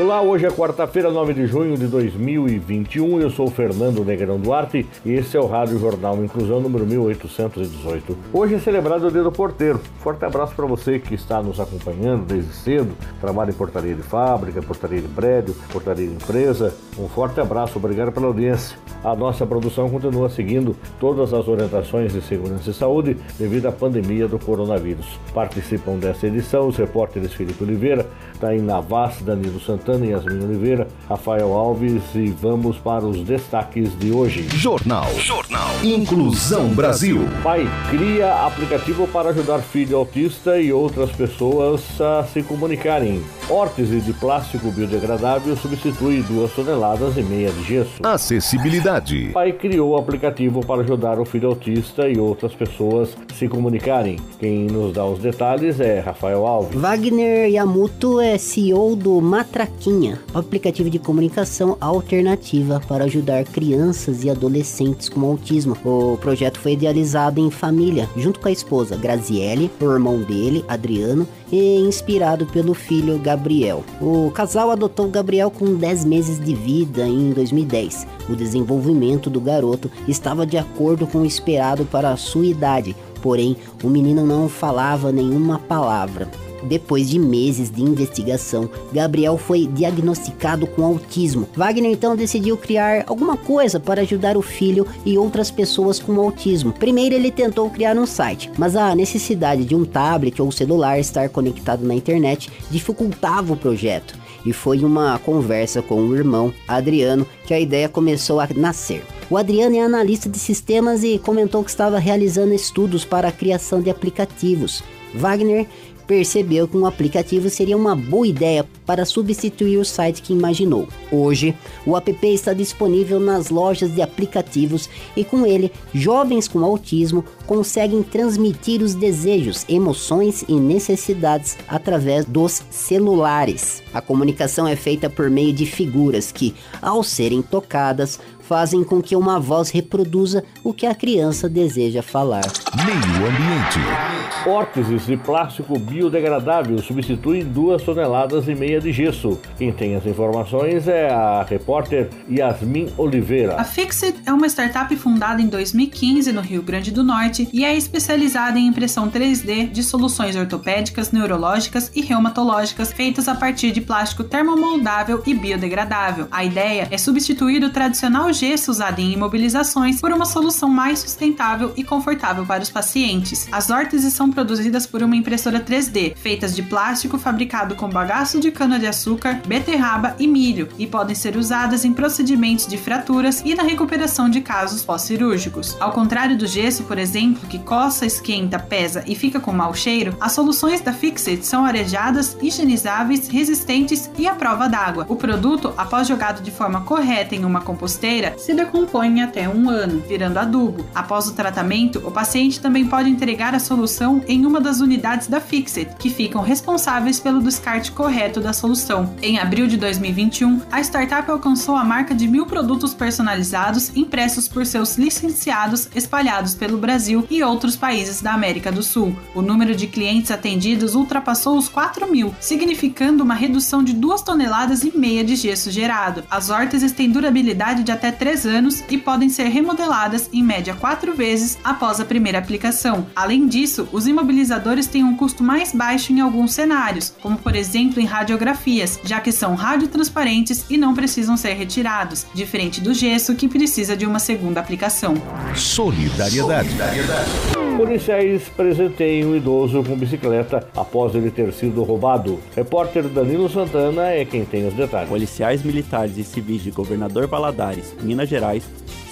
Olá, hoje é quarta-feira, 9 de junho de 2021. Eu sou Fernando Negrão Duarte e esse é o Rádio Jornal Inclusão número 1818. Hoje é celebrado o Dia do Porteiro. Forte abraço para você que está nos acompanhando desde cedo, trabalha em portaria de fábrica, portaria de prédio, portaria de empresa. Um forte abraço, obrigado pela audiência. A nossa produção continua seguindo todas as orientações de segurança e saúde devido à pandemia do coronavírus. Participam dessa edição os repórteres Felipe Oliveira, Taim Navas, Danilo Santana Santana, Yasmin Oliveira, Rafael Alves e vamos para os destaques de hoje. Jornal. Jornal. Inclusão Brasil. Pai cria aplicativo para ajudar filho autista e outras pessoas a se comunicarem. Órtese de plástico biodegradável substitui duas toneladas e meia de gesso. Acessibilidade. Pai criou o aplicativo para ajudar o filho autista e outras pessoas a se comunicarem. Quem nos dá os detalhes é Rafael Alves. Wagner Yamuto é CEO do Matraquinha, aplicativo de comunicação alternativa para ajudar crianças e adolescentes com autismo. O projeto foi idealizado em família, junto com a esposa Graziele, o irmão dele, Adriano, e inspirado pelo filho Gabriel. O casal adotou Gabriel com 10 meses de vida em 2010. O desenvolvimento do garoto estava de acordo com o esperado para a sua idade, porém o menino não falava nenhuma palavra. Depois de meses de investigação, Gabriel foi diagnosticado com autismo. Wagner então decidiu criar alguma coisa para ajudar o filho e outras pessoas com autismo. Primeiro ele tentou criar um site, mas a necessidade de um tablet ou celular estar conectado na internet dificultava o projeto. E foi uma conversa com o irmão, Adriano, que a ideia começou a nascer. O Adriano é analista de sistemas e comentou que estava realizando estudos para a criação de aplicativos. Wagner percebeu que um aplicativo seria uma boa ideia para substituir o site que imaginou. Hoje, o app está disponível nas lojas de aplicativos e com ele, jovens com autismo conseguem transmitir os desejos, emoções e necessidades através dos celulares. A comunicação é feita por meio de figuras que, ao serem tocadas, fazem com que uma voz reproduza o que a criança deseja falar. Meio ambiente. Órteses de plástico biodegradável substituem duas toneladas e meia de gesso. Quem tem as informações é a repórter Yasmin Oliveira. A Fixit é uma startup fundada em 2015 no Rio Grande do Norte e é especializada em impressão 3D de soluções ortopédicas, neurológicas e reumatológicas feitas a partir de plástico termomoldável e biodegradável. A ideia é substituir o tradicional gesso usado em imobilizações por uma solução mais sustentável e confortável para os pacientes. As órteses são produzidas por uma impressora 3D, feitas de plástico fabricado com bagaço de cana-de-açúcar, beterraba e milho, e podem ser usadas em procedimentos de fraturas e na recuperação de casos pós-cirúrgicos. Ao contrário do gesso, por exemplo, que coça, esquenta, pesa e fica com mau cheiro, as soluções da Fixit são arejadas, higienizáveis, resistentes e à prova d'água. O produto, após jogado de forma correta em uma composteira, se decompõe em até um ano, virando adubo. Após o tratamento, o paciente também pode entregar a solução em uma das unidades da Fixit, que ficam responsáveis pelo descarte correto da solução. Em abril de 2021, a startup alcançou a marca de mil produtos personalizados impressos por seus licenciados espalhados pelo Brasil e outros países da América do Sul. O número de clientes atendidos ultrapassou os 4 mil, significando uma redução de 2 toneladas e meia de gesso gerado. As órteses têm durabilidade de até 3 anos e podem ser remodeladas em média 4 vezes após a primeira aplicação. Além disso, os imobilizadores têm um custo mais baixo em alguns cenários, como por exemplo em radiografias, já que são radiotransparentes e não precisam ser retirados, diferente do gesso que precisa de uma segunda aplicação. Solidariedade. Policiais presenteiam um idoso com bicicleta após ele ter sido roubado. Repórter Danilo Santana é quem tem os detalhes. Policiais militares e civis de Governador Valadares, Minas Gerais,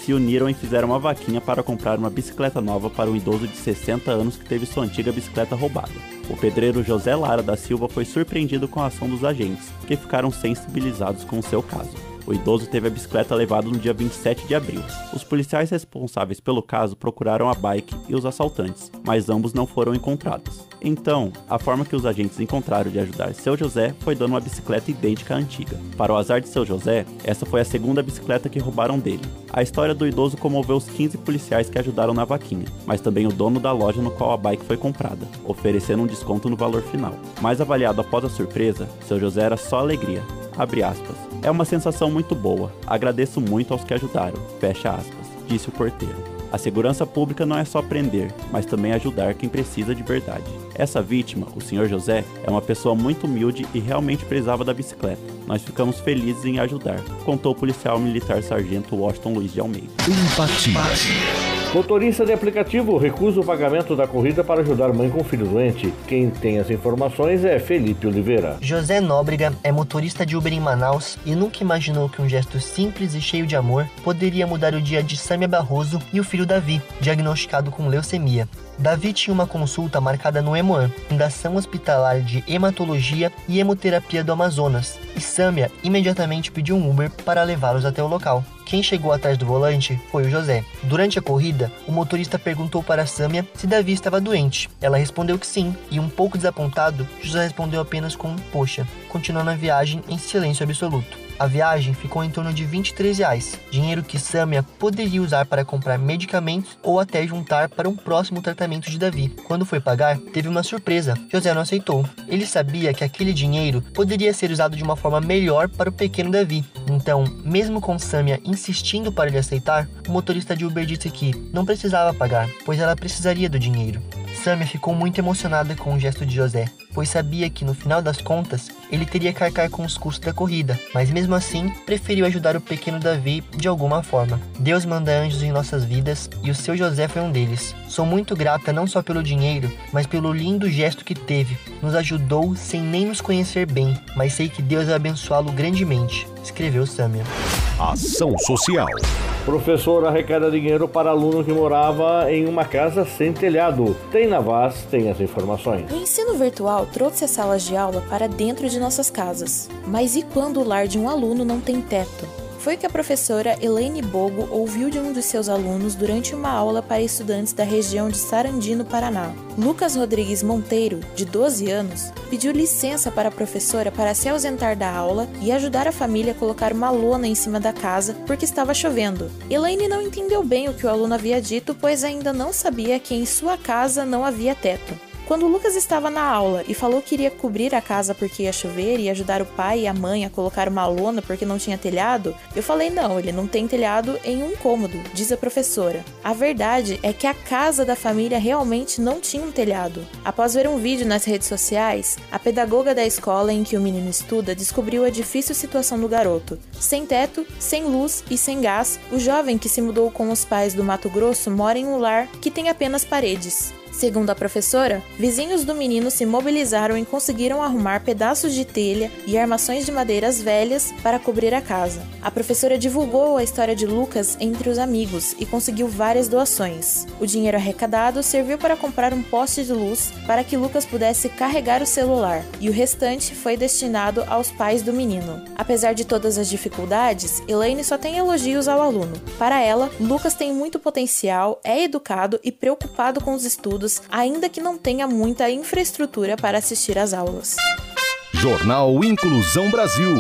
se uniram e fizeram uma vaquinha para comprar uma bicicleta nova para um idoso de 60 anos que teve sua antiga bicicleta roubada. O pedreiro José Lara da Silva foi surpreendido com a ação dos agentes, que ficaram sensibilizados com o seu caso. O idoso teve a bicicleta levada no dia 27 de abril. Os policiais responsáveis pelo caso procuraram a bike e os assaltantes, mas ambos não foram encontrados. Então, a forma que os agentes encontraram de ajudar seu José foi dando uma bicicleta idêntica à antiga. Para o azar de seu José, essa foi a segunda bicicleta que roubaram dele. A história do idoso comoveu os 15 policiais que ajudaram na vaquinha, mas também o dono da loja no qual a bike foi comprada, oferecendo um desconto no valor final. Mais avaliado após a surpresa, seu José era só alegria. Abre aspas. É uma sensação muito boa. Agradeço muito aos que ajudaram. Fecha aspas, disse o porteiro. A segurança pública não é só prender, mas também ajudar quem precisa de verdade. Essa vítima, o Sr. José, é uma pessoa muito humilde e realmente precisava da bicicleta. Nós ficamos felizes em ajudar, contou o policial militar sargento Washington Luiz de Almeida. Empatia. Motorista de aplicativo recusa o pagamento da corrida para ajudar mãe com filho doente. Quem tem as informações é Felipe Oliveira. José Nóbrega é motorista de Uber em Manaus e nunca imaginou que um gesto simples e cheio de amor poderia mudar o dia de Samia Barroso e o filho Davi, diagnosticado com leucemia. Davi tinha uma consulta marcada no EMOAN, Fundação Hospitalar de Hematologia e Hemoterapia do Amazonas, e Samia imediatamente pediu um Uber para levá-los até o local. Quem chegou atrás do volante foi o José. Durante a corrida, o motorista perguntou para Samia se Davi estava doente. Ela respondeu que sim, e um pouco desapontado, José respondeu apenas com um poxa, continuando a viagem em silêncio absoluto. A viagem ficou em torno de 23 reais, dinheiro que Samia poderia usar para comprar medicamentos ou até juntar para um próximo tratamento de Davi. Quando foi pagar, teve uma surpresa. José não aceitou. Ele sabia que aquele dinheiro poderia ser usado de uma forma melhor para o pequeno Davi. Então, mesmo com Samia insistindo para ele aceitar, o motorista de Uber disse que não precisava pagar, pois ela precisaria do dinheiro. Samia ficou muito emocionada com o gesto de José, pois sabia que no final das contas ele teria que arcar com os custos da corrida, mas mesmo assim preferiu ajudar o pequeno Davi de alguma forma. Deus manda anjos em nossas vidas e o seu José foi um deles. Sou muito grata não só pelo dinheiro, mas pelo lindo gesto que teve. Nos ajudou sem nem nos conhecer bem, mas sei que Deus vai abençoá-lo grandemente, escreveu Samia. Ação Social. Professor arrecada dinheiro para aluno que morava em uma casa sem telhado. Tem na Vaz, tem as informações. O ensino virtual trouxe as salas de aula para dentro de nossas casas. Mas e quando o lar de um aluno não tem teto? Foi que a professora Elaine Bogo ouviu de um dos seus alunos durante uma aula para estudantes da região de Sarandi, no Paraná. Lucas Rodrigues Monteiro, de 12 anos, pediu licença para a professora para se ausentar da aula e ajudar a família a colocar uma lona em cima da casa porque estava chovendo. Elaine não entendeu bem o que o aluno havia dito, pois ainda não sabia que em sua casa não havia teto. Quando Lucas estava na aula e falou que iria cobrir a casa porque ia chover e ajudar o pai e a mãe a colocar uma lona porque não tinha telhado, eu falei: não, ele não tem telhado em um cômodo, diz a professora. A verdade é que a casa da família realmente não tinha um telhado. Após ver um vídeo nas redes sociais, a pedagoga da escola em que o menino estuda descobriu a difícil situação do garoto. Sem teto, sem luz e sem gás, o jovem que se mudou com os pais do Mato Grosso mora em um lar que tem apenas paredes. Segundo a professora, vizinhos do menino se mobilizaram e conseguiram arrumar pedaços de telha e armações de madeiras velhas para cobrir a casa. A professora divulgou a história de Lucas entre os amigos e conseguiu várias doações. O dinheiro arrecadado serviu para comprar um poste de luz para que Lucas pudesse carregar o celular, e o restante foi destinado aos pais do menino. Apesar de todas as dificuldades, Elaine só tem elogios ao aluno. Para ela, Lucas tem muito potencial, é educado e preocupado com os estudos ainda que não tenha muita infraestrutura para assistir às aulas. Jornal Inclusão Brasil.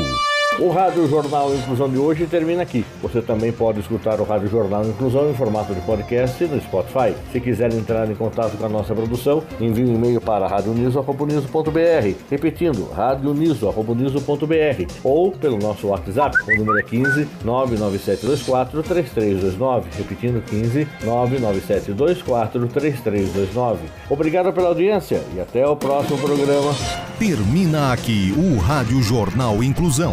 O Rádio Jornal Inclusão de hoje termina aqui. Você também pode escutar o Rádio Jornal Inclusão em formato de podcast no Spotify. Se quiser entrar em contato com a nossa produção, envie um e-mail para radioniso.br. Repetindo, radioniso.br ou pelo nosso WhatsApp, o número é 15 99724 3329. Repetindo, 15 99724 3329. Obrigado pela audiência e até o próximo programa. Termina aqui o Rádio Jornal Inclusão,